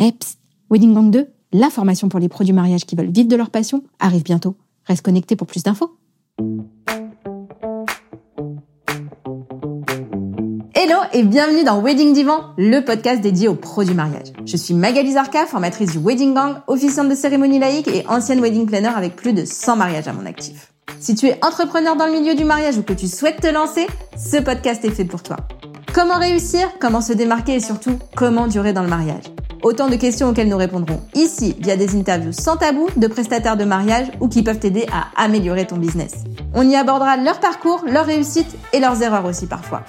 Eh, Wedding Gang 2, la formation pour les produits mariage qui veulent vivre de leur passion, arrive bientôt. Reste connecté pour plus d'infos. Hello et bienvenue dans Wedding Divan, le podcast dédié aux pros du mariage. Je suis Magali Zarka, formatrice du Wedding Gang, officiante de cérémonie laïque et ancienne wedding planner avec plus de 100 mariages à mon actif. Si tu es entrepreneur dans le milieu du mariage ou que tu souhaites te lancer, ce podcast est fait pour toi. Comment réussir, comment se démarquer? Et surtout comment durer dans le mariage? Autant de questions auxquelles nous répondrons ici via des interviews sans tabou de prestataires de mariage ou qui peuvent t'aider à améliorer ton business. On y abordera leur parcours, leurs réussites et leurs erreurs aussi parfois.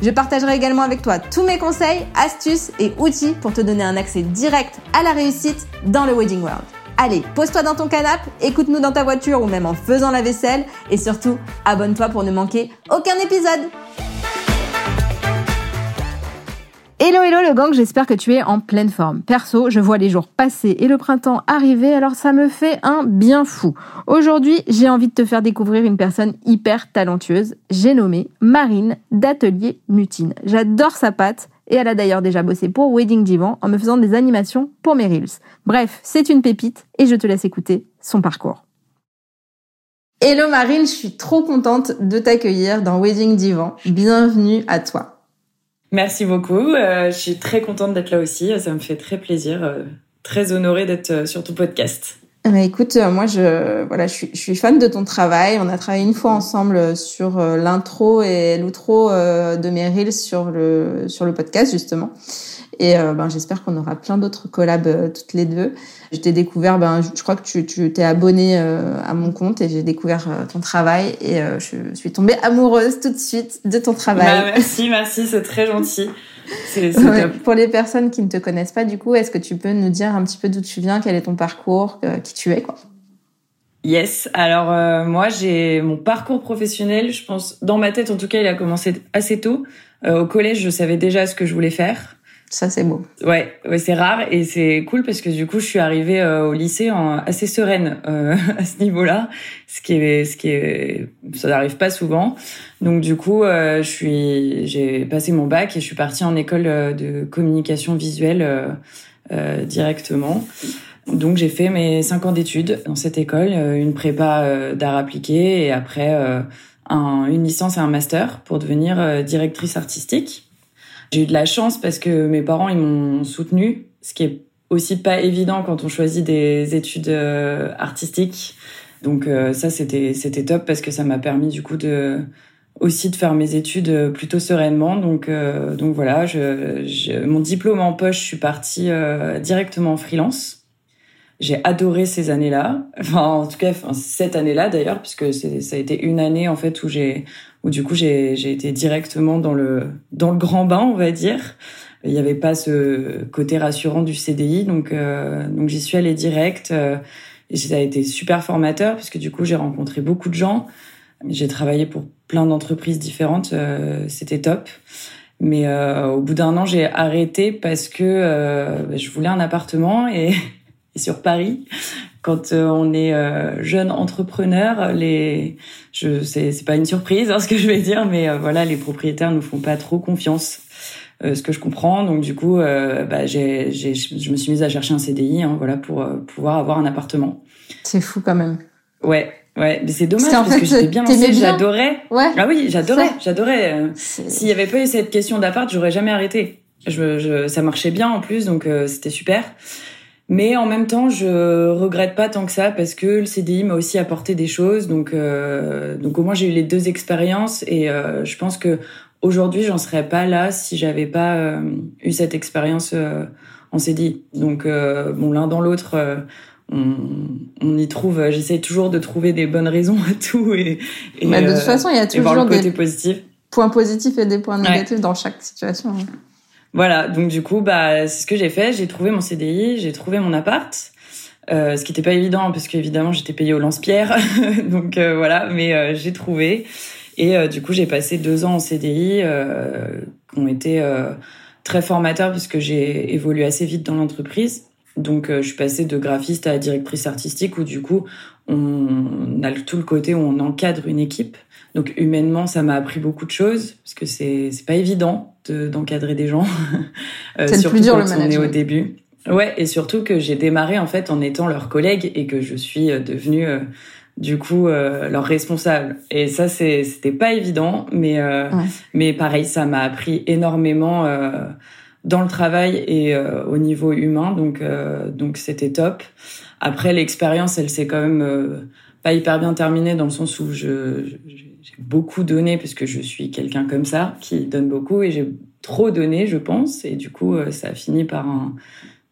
Je partagerai également avec toi tous mes conseils, astuces et outils pour te donner un accès direct à la réussite dans le Wedding World. Allez, pose-toi dans ton canapé, écoute-nous dans ta voiture ou même en faisant la vaisselle et surtout, abonne-toi pour ne manquer aucun épisode. Hello hello le gang, j'espère que tu es en pleine forme. Perso, je vois les jours passer et le printemps arriver, alors ça me fait un bien fou. Aujourd'hui, j'ai envie de te faire découvrir une personne hyper talentueuse. J'ai nommé Marine d'Atelier Mutine. J'adore sa patte et elle a d'ailleurs déjà bossé pour Wedding Divan en me faisant des animations pour mes Reels. Bref, c'est une pépite et je te laisse écouter son parcours. Hello Marine, je suis trop contente de t'accueillir dans Wedding Divan. Bienvenue à toi. Merci beaucoup. Euh, je suis très contente d'être là aussi. Ça me fait très plaisir. Euh, très honorée d'être euh, sur ton podcast. Bah écoute, moi je voilà, je suis, je suis fan de ton travail. On a travaillé une fois ensemble sur l'intro et l'outro de mes reels sur le sur le podcast justement. Et euh, ben, j'espère qu'on aura plein d'autres collabs euh, toutes les deux. Je t'ai découvert, ben, je, crois que tu, tu t'es abonné euh, à mon compte et j'ai découvert ton travail et je suis tombée amoureuse tout de suite de ton travail. Bah, merci, merci, c'est très gentil. C'est, Pour les personnes qui ne te connaissent pas, du coup, est-ce que tu peux nous dire un petit peu d'où tu viens, quel est ton parcours, qui tu es, quoi? Yes. Alors moi, j'ai mon parcours professionnel. Je pense, dans ma tête, en tout cas, il a commencé assez tôt. au collège, je savais déjà ce que je voulais faire. Ça, c'est beau. Ouais, ouais c'est rare et c'est cool parce que du coup, je suis arrivée euh, au lycée en, assez sereine euh, à ce niveau-là, ce qui est, ce qui est, ça n'arrive pas souvent. Donc du coup, euh, je suis, j'ai passé mon bac et je suis partie en école de communication visuelle directement. Donc j'ai fait mes cinq ans d'études dans cette école, une prépa d'art appliqué et après un, une licence et un master pour devenir directrice artistique. J'ai eu de la chance parce que mes parents ils m'ont soutenue, ce qui est aussi pas évident quand on choisit des études euh, artistiques. Donc euh, ça c'était c'était top parce que ça m'a permis du coup de aussi de faire mes études plutôt sereinement. Donc euh, donc voilà, je, je, mon diplôme en poche, je suis partie directement en freelance. J'ai adoré ces années-là, enfin en tout cas cette année-là d'ailleurs, puisque ça a été une année en fait où j'ai où du coup j'ai été directement dans le dans le grand bain, on va dire. Il n'y avait pas ce côté rassurant du CDI, donc euh, donc j'y suis allée direct. Euh, et ça a été super formateur puisque du coup j'ai rencontré beaucoup de gens. J'ai travaillé pour plein d'entreprises différentes, euh, c'était top. Mais euh, au bout d'un an, j'ai arrêté parce que euh, je voulais un appartement et, et sur Paris, quand euh, on est euh, jeune entrepreneur, les, je, c'est, c'est pas une surprise hein, ce que je vais dire, mais euh, voilà, les propriétaires nous font pas trop confiance. ce que je comprends, donc du coup, bah, j'ai, j'ai, je me suis mise à chercher un CDI, hein, voilà, pour pouvoir avoir un appartement. C'est fou quand même. Ouais, ouais, mais c'est dommage parce, que j'étais bien lancée, j'adorais. Ouais. Ah oui, j'adorais, j'adorais. S'il y avait pas eu cette question d'appart, j'aurais jamais arrêté. Je, je, ça marchait bien en plus, donc c'était super. Mais en même temps, je regrette pas tant que ça parce que le CDI m'a aussi apporté des choses. Donc, euh, donc au moins j'ai eu les deux expériences et euh, je pense que aujourd'hui j'en serais pas là si j'avais pas euh, eu cette expérience euh, en CDI. Donc bon, l'un dans l'autre, on, on, y trouve. J'essaie toujours de trouver des bonnes raisons à tout et, et bah, de toute façon, il y a toujours des points positifs et des points négatifs dans chaque situation. Voilà, donc du coup, bah, c'est ce que j'ai fait. J'ai trouvé mon CDI, j'ai trouvé mon appart. Euh, ce qui n'était pas évident parce qu'évidemment j'étais payée au lance-pierre, donc euh, voilà, mais euh, j'ai trouvé et euh, du coup j'ai passé deux ans en CDI qui ont été très formateurs puisque j'ai évolué assez vite dans l'entreprise. Donc je suis passée de graphiste à directrice artistique où du coup on a tout le côté où on encadre une équipe. Donc humainement ça m'a appris beaucoup de choses parce que c'est c'est pas évident d'encadrer des gens, euh, surtout plus dur, quand on est au début. Ouais, et surtout que j'ai démarré en fait en étant leur collègue et que je suis devenue du coup euh, leur responsable. Et ça c'est c'était pas évident mais euh, mais pareil ça m'a appris énormément euh, dans le travail et au niveau humain. Donc donc c'était top. Après l'expérience elle s'est quand même pas hyper bien terminée dans le sens où je j'ai beaucoup donné parce que je suis quelqu'un comme ça qui donne beaucoup et j'ai trop donné je pense et du coup ça a fini par un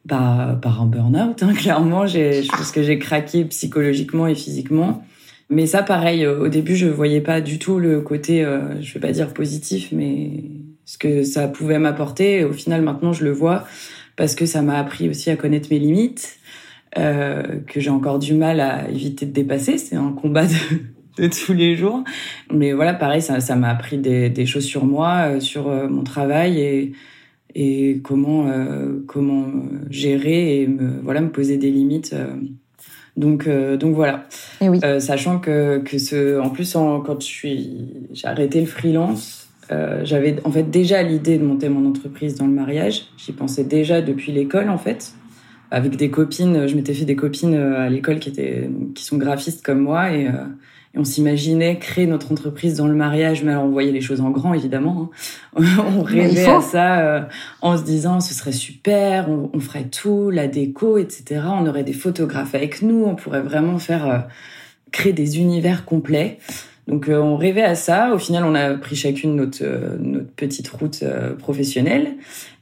bah, par un burn-out, hein, clairement. Je pense que j'ai craqué psychologiquement et physiquement. Mais ça, pareil, euh, au début, je voyais pas du tout le côté, euh, je vais pas dire positif, mais ce que ça pouvait m'apporter. Au final, maintenant, je le vois parce que ça m'a appris aussi à connaître mes limites, euh, que j'ai encore du mal à éviter de dépasser. C'est un combat de, de tous les jours. Mais voilà, pareil, ça, ça m'a appris des, des, choses sur moi, euh, sur mon travail et et comment euh, comment gérer et me voilà me poser des limites. Euh. donc euh, donc voilà. Et oui. sachant que que ce en plus en, quand je suis j'ai arrêté le freelance, j'avais en fait déjà l'idée de monter mon entreprise dans le mariage. J'y pensais déjà depuis l'école en fait. Avec des copines, je m'étais fait des copines à l'école qui étaient qui sont graphistes comme moi et on s'imaginait créer notre entreprise dans le mariage, mais alors on voyait les choses en grand évidemment. Hein. on rêvait à ça euh, en se disant ce serait super, on, ferait tout, la déco, etc. On aurait des photographes avec nous, on pourrait vraiment faire euh, créer des univers complets. Donc euh, on rêvait à ça. Au final, on a pris chacune notre notre petite route professionnelle.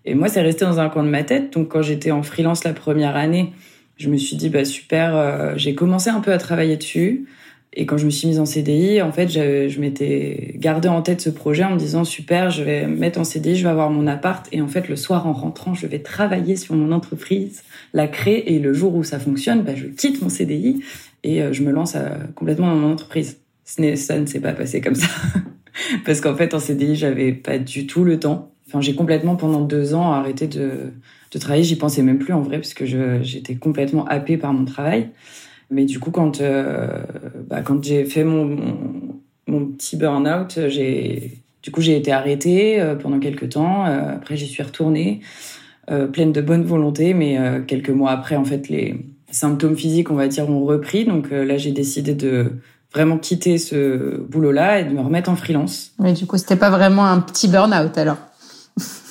Et moi, c'est resté dans un coin de ma tête. Donc quand j'étais en freelance la première année, je me suis dit bah super. j'ai commencé un peu à travailler dessus. Et quand je me suis mise en CDI, en fait, je, m'étais gardé en tête ce projet en me disant super, je vais me mettre en CDI, je vais avoir mon appart et en fait le soir en rentrant, je vais travailler sur mon entreprise, la créer et le jour où ça fonctionne, bah, je quitte mon CDI et euh, je me lance à, complètement dans mon entreprise. Ça ne s'est pas passé comme ça parce qu'en fait en CDI, j'avais pas du tout le temps. Enfin, j'ai complètement pendant deux ans arrêté de, de travailler. J'y pensais même plus en vrai parce que j'étais complètement happée par mon travail. Mais du coup, quand, euh, bah, quand j'ai fait mon, mon, petit burn-out, j'ai, du coup, j'ai été arrêtée euh, pendant quelques temps. Euh, après, j'y suis retournée, pleine de bonne volonté. Mais quelques mois après, en fait, les symptômes physiques, on va dire, ont repris. Donc là, j'ai décidé de vraiment quitter ce boulot-là et de me remettre en freelance. Mais du coup, c'était pas vraiment un petit burn-out alors?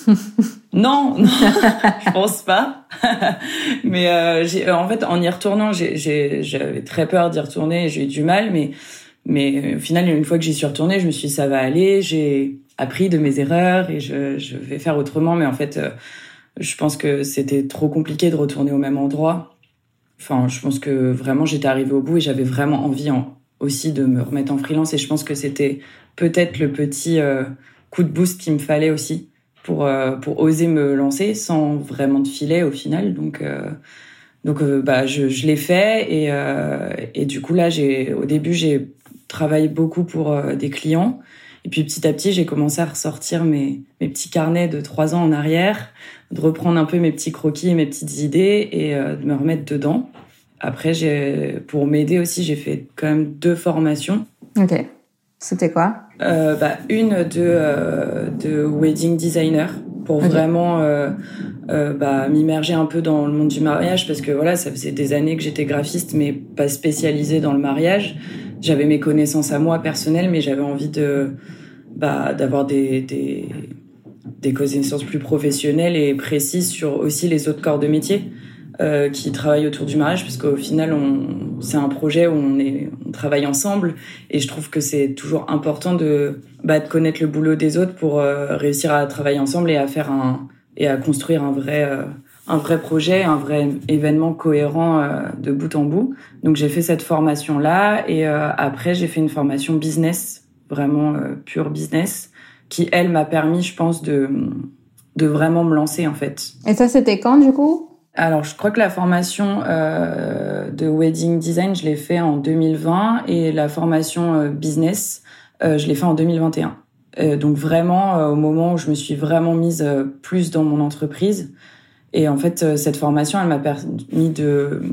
non, non je pense pas. mais euh, euh, en fait, en y retournant, j'avais très peur d'y retourner. J'ai eu du mal, mais mais au final, une fois que j'y suis retournée, je me suis dit ça va aller. J'ai appris de mes erreurs et je, je vais faire autrement. Mais en fait, euh, je pense que c'était trop compliqué de retourner au même endroit. Enfin, je pense que vraiment j'étais arrivée au bout et j'avais vraiment envie en, aussi de me remettre en freelance. Et je pense que c'était peut-être le petit euh, coup de boost qu'il me fallait aussi pour euh, pour oser me lancer sans vraiment de filet au final. Donc euh, donc euh, bah je, je l'ai fait et et du coup là j'ai au début j'ai travaillé beaucoup pour des clients et puis petit à petit j'ai commencé à ressortir mes mes petits carnets de trois ans en arrière, de reprendre un peu mes petits croquis et mes petites idées et de me remettre dedans. Après j'ai pour m'aider aussi j'ai fait quand même deux formations. Ok. C'était quoi? Euh, bah, Une de, euh, de wedding designer pour vraiment euh, euh, bah, m'immerger un peu dans le monde du mariage parce que voilà, ça faisait des années que j'étais graphiste mais pas spécialisée dans le mariage. J'avais mes connaissances à moi personnelles mais j'avais envie de bah, d'avoir des, des des connaissances plus professionnelles et précises sur aussi les autres corps de métier. Euh, qui travaillent autour du mariage, parce qu'au final, c'est un projet où on, est, on travaille ensemble, et je trouve que c'est toujours important de, bah, de connaître le boulot des autres pour euh, réussir à travailler ensemble et à faire un et à construire un vrai euh, un vrai projet, un vrai événement cohérent de bout en bout. Donc j'ai fait cette formation là, et après j'ai fait une formation business, vraiment pure business, qui elle m'a permis, je pense, de de vraiment me lancer en fait. Et ça c'était quand du coup? Alors, je crois que la formation euh, de wedding design, je l'ai fait en 2020 et la formation euh, business, euh, je l'ai fait en 2021. Euh, donc vraiment euh, au moment où je me suis vraiment mise plus dans mon entreprise. Et en fait, cette formation, elle m'a permis de,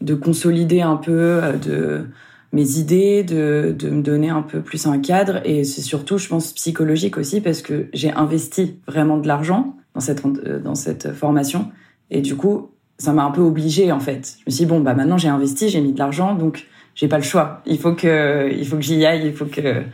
de consolider un peu de mes idées, de, de me donner un peu plus un cadre. Et c'est surtout, je pense, psychologique aussi parce que j'ai investi vraiment de l'argent dans cette, dans cette formation. Et du coup, ça m'a un peu obligée en fait. Je me suis dit, bon bah maintenant j'ai investi, j'ai mis de l'argent, donc j'ai pas le choix. Il faut que il faut que j'y aille, il faut que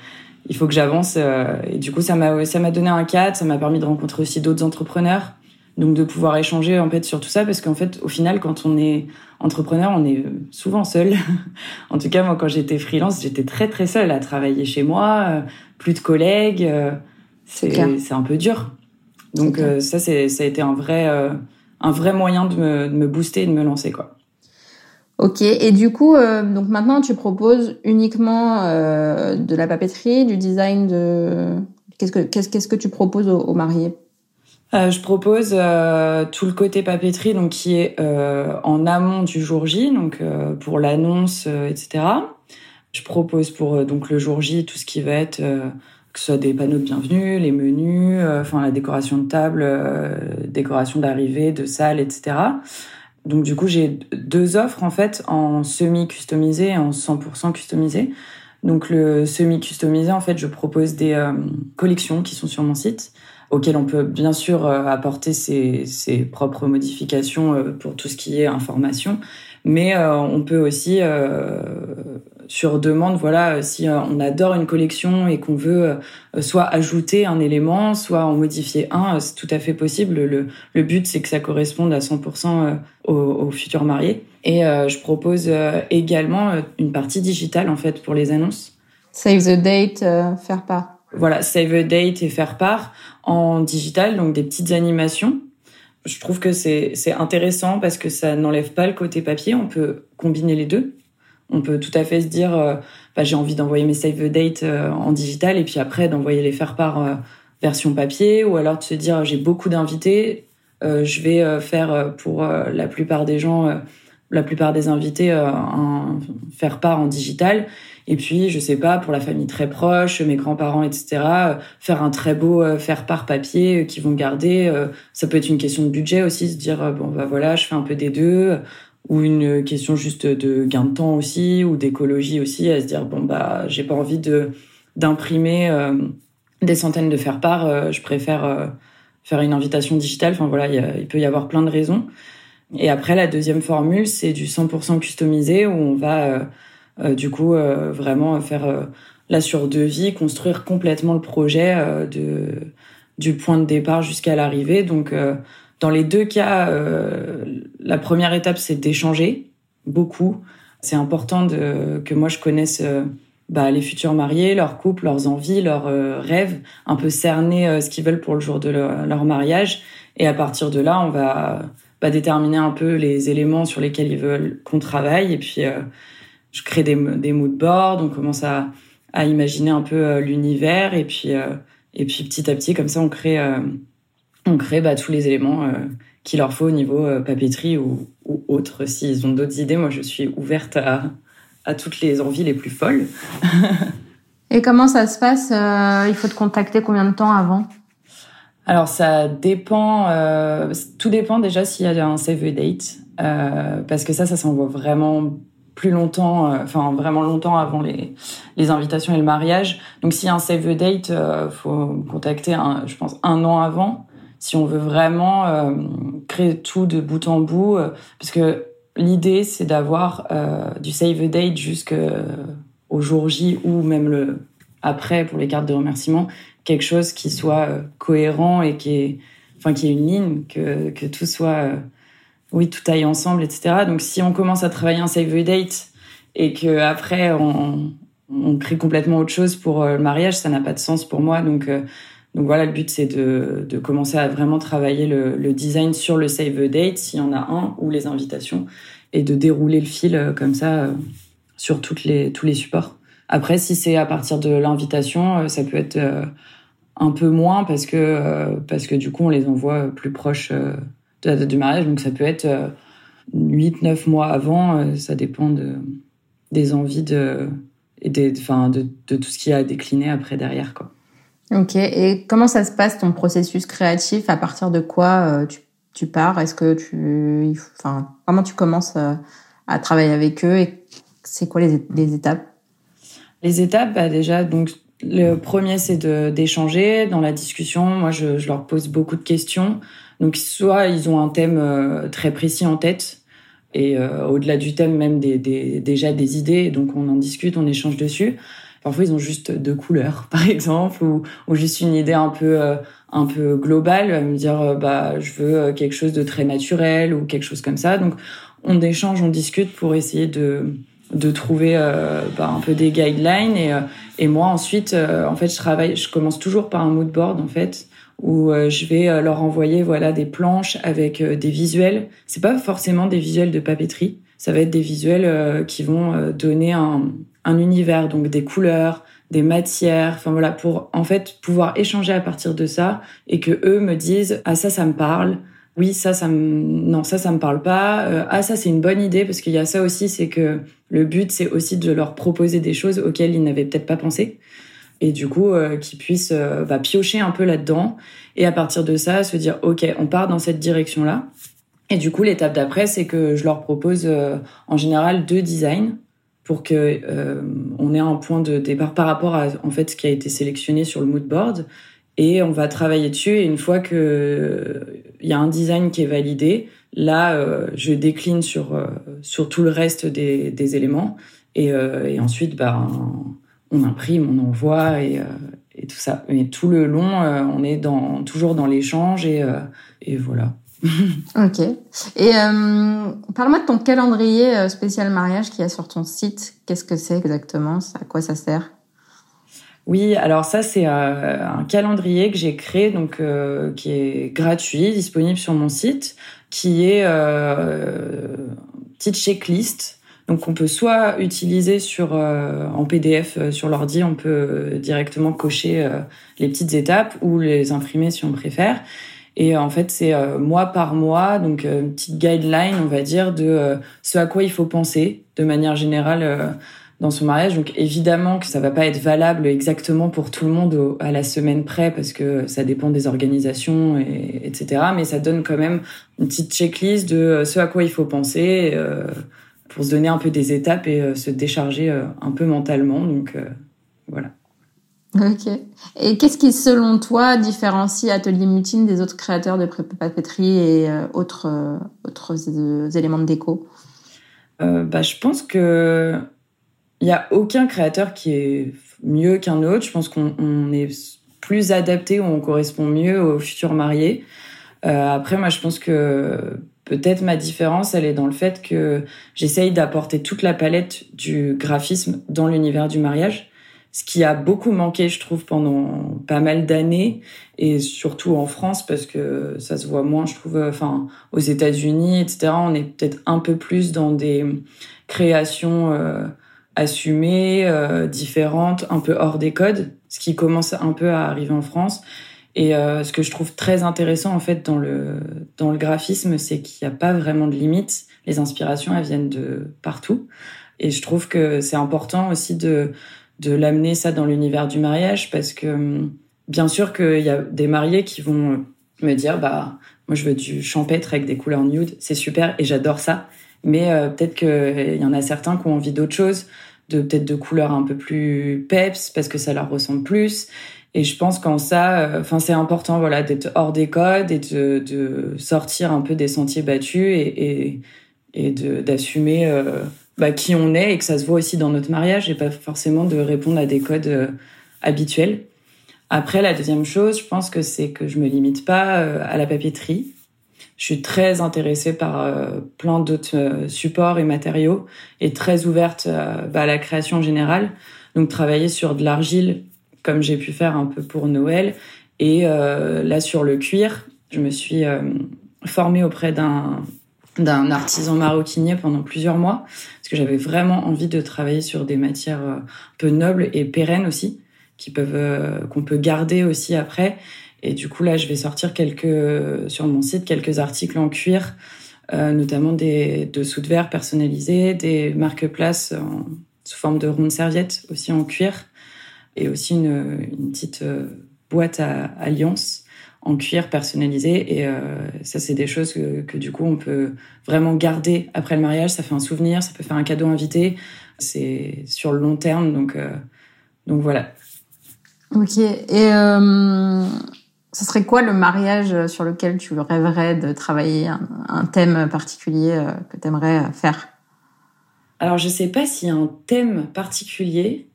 il faut que j'avance. Euh, et du coup ça m'a ça m'a donné un cadre, ça m'a permis de rencontrer aussi d'autres entrepreneurs, donc de pouvoir échanger en fait sur tout ça parce qu'en fait au final quand on est entrepreneur on est souvent seul. en tout cas moi quand j'étais freelance j'étais très très seule à travailler chez moi, euh, plus de collègues. Euh, c'est c'est un peu dur. Donc ça c'est ça a été un vrai un vrai moyen de me, de me booster et de me lancer quoi. Ok, et du coup, euh, donc maintenant tu proposes uniquement euh, de la papeterie, du design de. Qu'est-ce que qu'est-ce qu'est-ce que tu proposes aux, mariés? Euh, Je propose tout le côté papeterie, donc qui est en amont du jour J, donc pour l'annonce, etc. Je propose pour donc le jour J tout ce qui va être que ce soit des panneaux de bienvenue, les menus, enfin la décoration de table, décoration d'arrivée, de salle, etc. Donc du coup, j'ai deux offres en fait en semi-customisé et en 100% customisé. Donc le semi-customisé, en fait, je propose des euh, collections qui sont sur mon site, auxquelles on peut bien sûr euh, apporter ses, ses, propres modifications euh, pour tout ce qui est information, mais on peut aussi sur demande, voilà, si euh, on adore une collection et qu'on veut euh, soit ajouter un élément, soit en modifier un, euh, c'est tout à fait possible. Le, le but, c'est que ça corresponde à 100% aux, aux, futurs mariés. Et je propose également une partie digitale, en fait, pour les annonces. Save the date, faire part. Voilà, save the date et faire part en digital, donc des petites animations. Je trouve que c'est intéressant parce que ça n'enlève pas le côté papier. On peut combiner les deux. On peut tout à fait se dire, euh, bah, j'ai envie d'envoyer mes save the date euh, en digital et puis après d'envoyer les faire par euh, version papier ou alors de se dire, j'ai beaucoup d'invités, je vais faire pour la plupart des gens, la plupart des invités, un faire part en digital. Et puis, je sais pas, pour la famille très proche, mes grands-parents, etc., faire un très beau faire part papier qu'ils vont garder. Ça peut être une question de budget aussi, se dire, bon, bah voilà, je fais un peu des deux ou une question juste de gain de temps aussi ou d'écologie aussi à se dire bon bah j'ai pas envie de d'imprimer euh, des centaines de faire part euh, je préfère euh, faire une invitation digitale. Enfin voilà il, peut y avoir plein de raisons. Et après la deuxième formule c'est du 100% customisé où on va du coup vraiment faire la sur devis construire complètement le projet de du point de départ jusqu'à l'arrivée. Donc dans les deux cas, euh, la première étape, c'est d'échanger beaucoup. C'est important de, que moi, je connaisse euh, bah, les futurs mariés, leur couple, leurs envies, leurs euh, rêves, un peu cerner ce qu'ils veulent pour le jour de leur, mariage. Et à partir de là, on va bah, déterminer un peu les éléments sur lesquels ils veulent qu'on travaille. Et puis, je crée des, des mood boards, on commence à, à imaginer un peu l'univers. Et puis, et puis, petit à petit, comme ça, on crée on crée bah, tous les éléments euh, qu'il leur faut au niveau euh, papeterie ou, ou autre. S'ils ont d'autres idées, moi je suis ouverte à, à toutes les envies les plus folles. Et comment ça se passe euh, Il faut te contacter combien de temps avant? Alors ça dépend, euh, tout dépend déjà s'il y a un save date, euh, parce que ça, ça s'envoie vraiment plus longtemps, enfin vraiment longtemps avant les, les invitations et le mariage. Donc s'il y a un save date, euh, faut me contacter, un, je pense, un an avant si on veut vraiment euh, créer tout de bout en bout, euh, parce que l'idée c'est d'avoir euh, du save the date jusqu'au jour J ou même le après pour les cartes de remerciement, quelque chose qui soit cohérent et qui est, enfin qui ait une ligne, que, que tout soit, oui, tout aille ensemble, etc. Donc si on commence à travailler un save the date et que après on, on crée complètement autre chose pour le mariage, ça n'a pas de sens pour moi. Donc donc voilà, le but c'est de, de, commencer à vraiment travailler le, le, design sur le save the date, s'il y en a un, ou les invitations, et de dérouler le fil euh, comme ça euh, sur toutes les, tous les supports. Après, si c'est à partir de l'invitation, euh, ça peut être un peu moins parce que, parce que du coup, on les envoie plus proches de la date du mariage. Donc ça peut être 8-9 mois avant, ça dépend de, des envies de, et des, enfin, de, de tout ce qui a décliné après derrière. Quoi. Ok, et comment ça se passe ton processus créatif? À partir de quoi euh, tu, tu pars? Est-ce que tu, enfin, comment tu commences euh, à travailler avec eux? Et c'est quoi les, les, étapes? Les étapes, bah déjà, donc le premier c'est d'échanger dans la discussion. Moi, je, je, leur pose beaucoup de questions. Donc soit ils ont un thème très précis en tête et au-delà du thème même des, des, déjà des idées, donc on en discute, on échange dessus. Parfois, ils ont juste deux couleurs, par exemple, ou, ou juste une idée un peu euh, un peu globale, me dire euh, bah je veux euh, quelque chose de très naturel ou quelque chose comme ça. Donc on échange, on discute pour essayer de de trouver bah, un peu des guidelines et et moi ensuite en fait je travaille, je commence toujours par un mood board en fait où je vais leur envoyer voilà des planches avec des visuels. C'est pas forcément des visuels de papeterie, ça va être des visuels qui vont donner un un univers, donc des couleurs, des matières, enfin voilà, pour en fait pouvoir échanger à partir de ça et que eux me disent ah ça ça me parle, oui ça ça me non ça ça me parle pas, euh, ah ça c'est une bonne idée parce qu'il y a ça aussi c'est que le but c'est aussi de leur proposer des choses auxquelles ils n'avaient peut-être pas pensé. Et du coup euh, qu'ils puissent euh, bah, piocher un peu là-dedans et à partir de ça se dire ok on part dans cette direction là et du coup l'étape d'après c'est que je leur propose en général deux designs pour que euh, on ait un point de départ par rapport à en fait ce qui a été sélectionné sur le mood board. Et on va travailler dessus. Et une fois que il y a un design qui est validé là euh, je décline sur euh, sur tout le reste des, des éléments. Et, euh, et ensuite bah on imprime on envoie et, et tout ça. Mais tout le long on est dans toujours dans l'échange et et voilà ok. Et euh, parle-moi de ton calendrier euh, spécial mariage qui est sur ton site. Qu'est-ce que c'est exactement? À quoi ça sert? Oui, alors ça c'est euh, un calendrier que j'ai créé donc qui est gratuit, disponible sur mon site, qui est euh, petite checklist. Donc on peut soit utiliser sur en PDF sur l'ordi, on peut directement cocher les petites étapes ou les imprimer si on préfère. Et en fait, c'est euh, mois par mois, donc euh, une petite guideline, on va dire, de euh, ce à quoi il faut penser de manière générale dans son mariage. Donc évidemment que ça va pas être valable exactement pour tout le monde à la semaine près parce que ça dépend des organisations et etc. Mais ça donne quand même une petite checklist de ce à quoi il faut penser pour se donner un peu des étapes et se décharger un peu mentalement. Donc voilà. Ok. Et qu'est-ce qui, selon toi, différencie Atelier Mutine des autres créateurs de papeterie et euh, autres, euh, autres euh, éléments de déco? Bah, Je pense que il n'y a aucun créateur qui est mieux qu'un autre. Je pense qu'on est plus adapté ou on correspond mieux aux futurs mariés. après, moi, je pense que peut-être ma différence, elle est dans le fait que j'essaye d'apporter toute la palette du graphisme dans l'univers du mariage ce qui a beaucoup manqué, je trouve, pendant pas mal d'années, et surtout en France, parce que ça se voit moins, je trouve, enfin, aux États-Unis, etc., on est peut-être un peu plus dans des créations euh, assumées, euh, différentes, un peu hors des codes, ce qui commence un peu à arriver en France. Et euh, ce que je trouve très intéressant, en fait, dans le, dans le graphisme, c'est qu'il n'y a pas vraiment de limites. Les inspirations, elles viennent de partout. Et je trouve que c'est important aussi de de l'amener ça dans l'univers du mariage parce que hum, bien sûr qu'il y a des mariés qui vont me dire bah moi je veux du champêtre avec des couleurs nude, c'est super et j'adore ça. Mais euh, peut-être qu'il y en a certains qui ont envie d'autre chose, de peut-être de couleurs un peu plus peps parce que ça leur ressemble plus. Et je pense qu'en ça, euh, enfin c'est important voilà d'être hors des codes et de, de, sortir un peu des sentiers battus et, et, et d'assumer euh, bah, qui on est et que ça se voit aussi dans notre mariage et pas forcément de répondre à des codes euh, habituels. Après, la deuxième chose, je pense que c'est que je me limite pas euh, à la papeterie. Je suis très intéressée par euh, plein d'autres supports et matériaux et très ouverte bah, à la création générale. Donc, travailler sur de l'argile, comme j'ai pu faire un peu pour Noël, et là sur le cuir, je me suis formée auprès d'un d'un artisan maroquinier pendant plusieurs mois parce que j'avais vraiment envie de travailler sur des matières euh, un peu nobles et pérennes aussi qui peuvent euh, qu'on peut garder aussi après. Et du coup là je vais sortir quelques sur mon site quelques articles en cuir euh, notamment des dessous de verre personnalisés des marque-places sous forme de rondes serviettes aussi en cuir et aussi une, une petite boîte à alliance en cuir personnalisé. Et euh, ça, c'est des choses que, que, du coup, on peut vraiment garder après le mariage. Ça fait un souvenir, ça peut faire un cadeau invité. C'est sur le long terme, donc, euh, donc voilà. Ok. Et euh, Ce serait quoi le mariage sur lequel tu rêverais de travailler, un, thème particulier que tu aimerais faire? Alors, je sais pas s'il y a un thème particulier.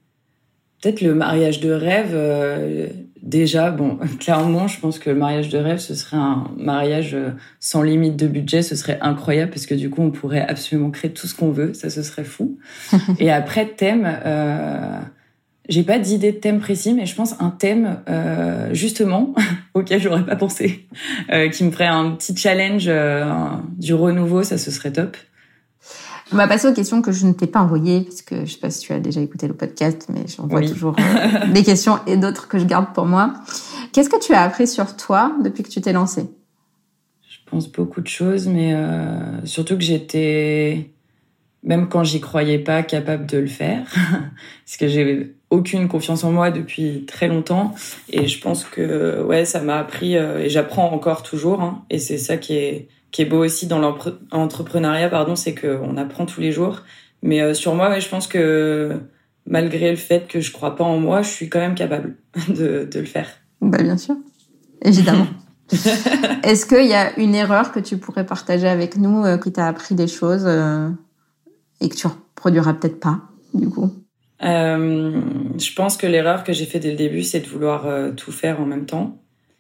Peut-être le mariage de rêve. Euh, déjà, bon, clairement, je pense que le mariage de rêve, ce serait un mariage euh, sans limite de budget. Ce serait incroyable parce que du coup, on pourrait absolument créer tout ce qu'on veut. Ça, ce serait fou. Et après, thème. J'ai pas d'idée de thème précis, mais je pense un thème euh, justement auquel j'aurais pas pensé, euh, qui me ferait un petit challenge euh, du renouveau, ça ce serait top. On va passer aux questions que je ne t'ai pas envoyées, parce que je sais pas si tu as déjà écouté le podcast, mais j'envoie toujours euh, des questions et d'autres que je garde pour moi. Qu'est-ce que tu as appris sur toi depuis que tu t'es lancée? Je pense beaucoup de choses, mais euh, surtout que j'étais même quand j'y croyais pas capable de le faire. Parce que j'ai aucune confiance en moi depuis très longtemps. Et je pense que ouais ça m'a appris euh, et j'apprends encore toujours hein, et c'est ça qui est qui est beau aussi dans l'entrepreneuriat pardon c'est que on apprend tous les jours. Mais euh, sur moi ouais, je pense que malgré le fait que je crois pas en moi je suis quand même capable de, de le faire. Bah bien sûr. Évidemment. Est-ce qu'il y a une erreur que tu pourrais partager avec nous euh, qui t'a appris des choses et que tu reproduiras peut-être pas, du coup? Euh, Je pense que l'erreur que j'ai fait dès le début, c'est de vouloir euh, tout faire en même temps.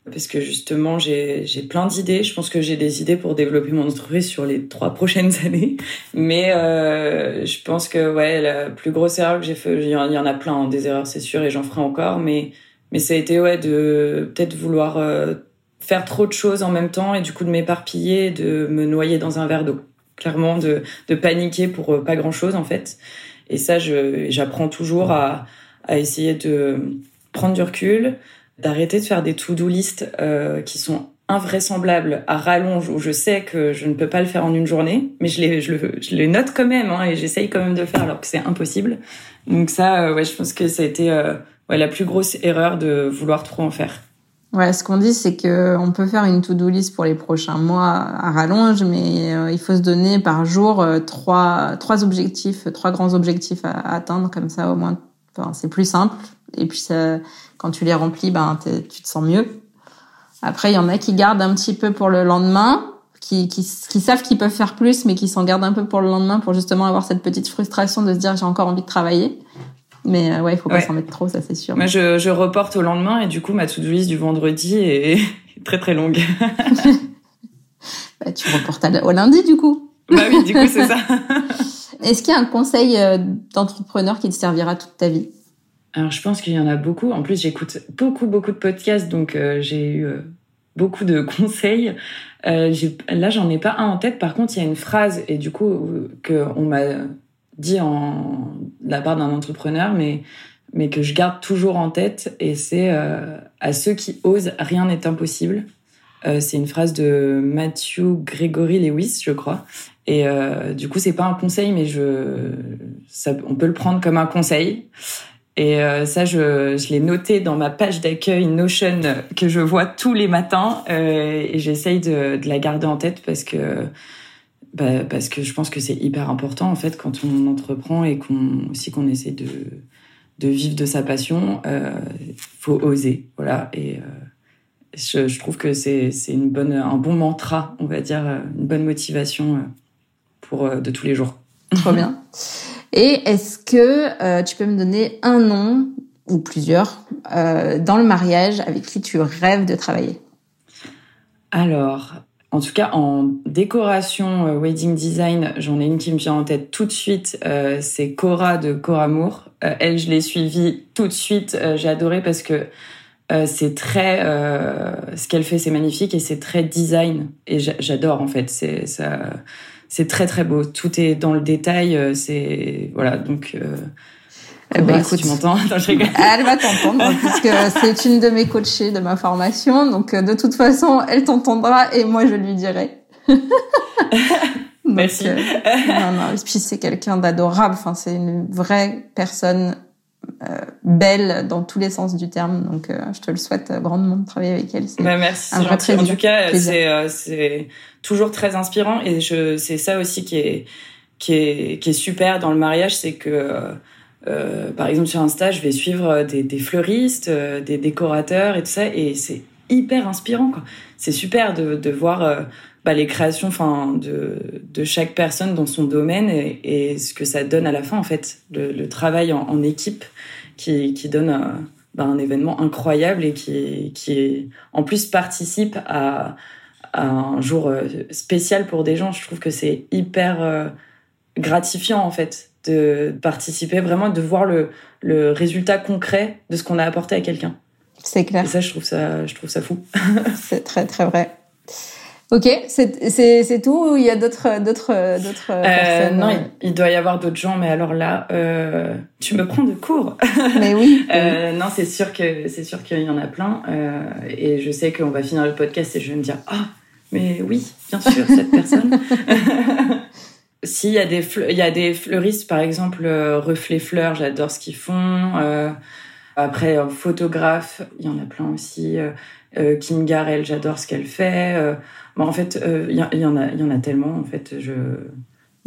Parce que justement, j'ai plein d'idées. Je pense que j'ai des idées pour développer mon entreprise sur les trois prochaines années. Mais euh, je pense que ouais, la plus grosse erreur que j'ai fait, il y en a plein, hein, des erreurs, c'est sûr, et j'en ferai encore. Mais mais ça a été ouais de peut-être vouloir euh, faire trop de choses en même temps et du coup de m'éparpiller, de me noyer dans un verre d'eau clairement de, de paniquer pour euh, pas grand chose en fait. Et ça, j'apprends toujours à, à essayer de prendre du recul, d'arrêter de faire des to-do list euh, qui sont invraisemblables à rallonge où je sais que je ne peux pas le faire en une journée, mais je les, je, le, je les note quand même hein, et j'essaye quand même de le faire alors que c'est impossible. Donc ça, euh, ouais, je pense que ça a été euh, ouais, la plus grosse erreur de vouloir trop en faire. Ouais, ce qu'on dit, c'est que on peut faire une to-do list pour les prochains mois à rallonge, mais euh, il faut se donner par jour euh, trois trois objectifs, trois grands objectifs à, atteindre, comme ça au moins, enfin, c'est plus simple. Et puis ça, quand tu les remplis, ben tu te sens mieux. Après, il y en a qui gardent un petit peu pour le lendemain, qui, qui, qui savent qu'ils peuvent faire plus, mais qui s'en gardent un peu pour le lendemain pour justement avoir cette petite frustration de se dire j'ai encore envie de travailler. Mais euh, ouais, il faut pas s'en mettre trop, ça c'est sûr. Moi, je, je reporte au lendemain et du coup, ma to-do list du vendredi est très très longue. bah, tu reportes au lundi du coup. Bah oui, du coup, c'est ça. Est-ce qu'il y a un conseil euh, d'entrepreneur qui te servira toute ta vie? Alors, je pense qu'il y en a beaucoup. En plus, j'écoute beaucoup beaucoup de podcasts, donc euh, j'ai eu beaucoup de conseils. Euh, là, j'en ai pas un en tête. Par contre, il y a une phrase et du coup que on m'a dit en de la part d'un entrepreneur, mais mais que je garde toujours en tête. Et c'est euh, à ceux qui osent, rien n'est impossible. Euh, c'est une phrase de Matthew Gregory Lewis, je crois. Et euh, du coup, c'est pas un conseil, mais je, ça, on peut le prendre comme un conseil. Et euh, ça, je, je l'ai noté dans ma page d'accueil Notion que je vois tous les matins. Euh, et j'essaye de, de, la garder en tête parce que bah, parce que je pense que c'est hyper important en fait quand on entreprend et qu'on aussi qu'on essaie de de vivre de sa passion, euh, faut oser, voilà. Et euh, je, je, trouve que c'est c'est une bonne un bon mantra, on va dire, une bonne motivation pour de tous les jours. Trop bien. Et est-ce que euh, tu peux me donner un nom ou plusieurs dans le mariage avec qui tu rêves de travailler? Alors, en tout cas, en décoration euh, wedding design, j'en ai une qui me vient en tête tout de suite. Euh, c'est Cora de Coramour. Euh, elle, je l'ai suivie tout de suite. Euh, j'ai adoré parce que c'est très, ce qu'elle fait, c'est magnifique et c'est très design. Et j'adore en fait. C'est ça, c'est très très beau. Tout est dans le détail. c'est voilà donc. Eh ben, écoute, tu m'entends Elle va t'entendre puisque c'est une de mes coachées de ma formation. Donc euh, de toute façon, elle t'entendra et moi je lui dirai. Merci. Euh, non, non. Et puis c'est quelqu'un d'adorable. Enfin, c'est une vraie personne euh, belle dans tous les sens du terme. Donc euh, je te le souhaite grandement de travailler avec elle. Bah, merci. Un vrai plaisir. En tout cas, c'est c'est toujours très inspirant et je c'est ça aussi qui est qui est qui est super dans le mariage, c'est que euh, par exemple, sur Insta, je vais suivre des, des fleuristes, euh, des décorateurs et tout ça, et c'est hyper inspirant. C'est super de, de voir euh, bah, les créations, enfin, de, de chaque personne dans son domaine et, et, ce que ça donne à la fin, en fait, le, le travail en, en, équipe qui, qui donne euh, bah, un événement incroyable et qui, qui en plus participe à, à un jour euh, spécial pour des gens. Je trouve que c'est hyper gratifiant en fait de participer vraiment, de voir le, le résultat concret de ce qu'on a apporté à quelqu'un. C'est clair. Et ça, je trouve ça, je trouve ça fou. c'est très très vrai. Ok, c'est tout ou il y a d'autres d'autres d'autres euh, personnes Non, il, il, doit y avoir d'autres gens, mais alors là, euh, tu me prends de court. Mais oui. euh, non, c'est sûr que c'est sûr qu'il y en a plein, euh, et je sais qu'on va finir le podcast et je vais me dire ah, mais oui, bien sûr cette personne. S'il y a des il y a des fleuristes par exemple euh, Reflet Fleurs, j'adore ce qu'ils font. Euh, après photographe, il y en a plein aussi. Euh, Kim Garel, j'adore ce qu'elle fait. Bon, en fait, il y, en a il y en a tellement en fait, je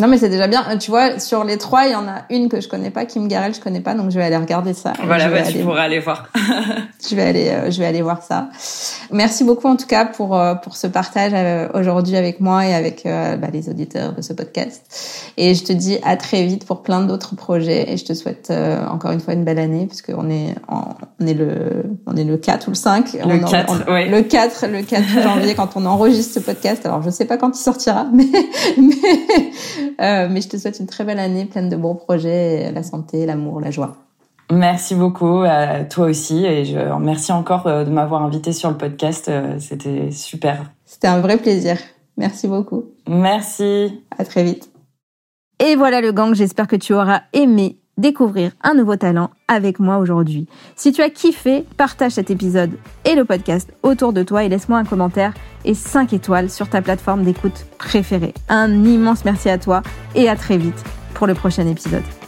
non, mais c'est déjà bien. Tu vois, sur les trois, il y en a une que je connais pas, Kim Garel, je connais pas, donc je vais aller regarder ça. Voilà, bah, tu pourras aller voir. je vais aller, euh, je vais aller voir ça. Merci beaucoup en tout cas pour euh, pour ce partage euh, aujourd'hui avec moi et avec euh, bah, les auditeurs de ce podcast. Et je te dis à très vite pour plein d'autres projets. Et je te souhaite euh, encore une fois une belle année puisque on est en, on est le on est le 4 ou le 5. Le on 4, on, ouais. Le 4, le 4 janvier quand on enregistre ce podcast. Alors je sais pas quand il sortira, mais mais euh, mais je te souhaite une très belle année pleine de bons projets, la santé, l'amour, la joie. Merci beaucoup à toi aussi et je remercie encore euh, de m'avoir invité sur le podcast. Euh, c'était super. C'était un vrai plaisir. Merci beaucoup. Merci. À très vite. Et voilà le gang, j'espère que tu auras aimé découvrir un nouveau talent avec moi aujourd'hui. Si tu as kiffé, partage cet épisode et le podcast autour de toi et laisse-moi un commentaire et 5 étoiles sur ta plateforme d'écoute préférée. Un immense merci à toi et à très vite pour le prochain épisode.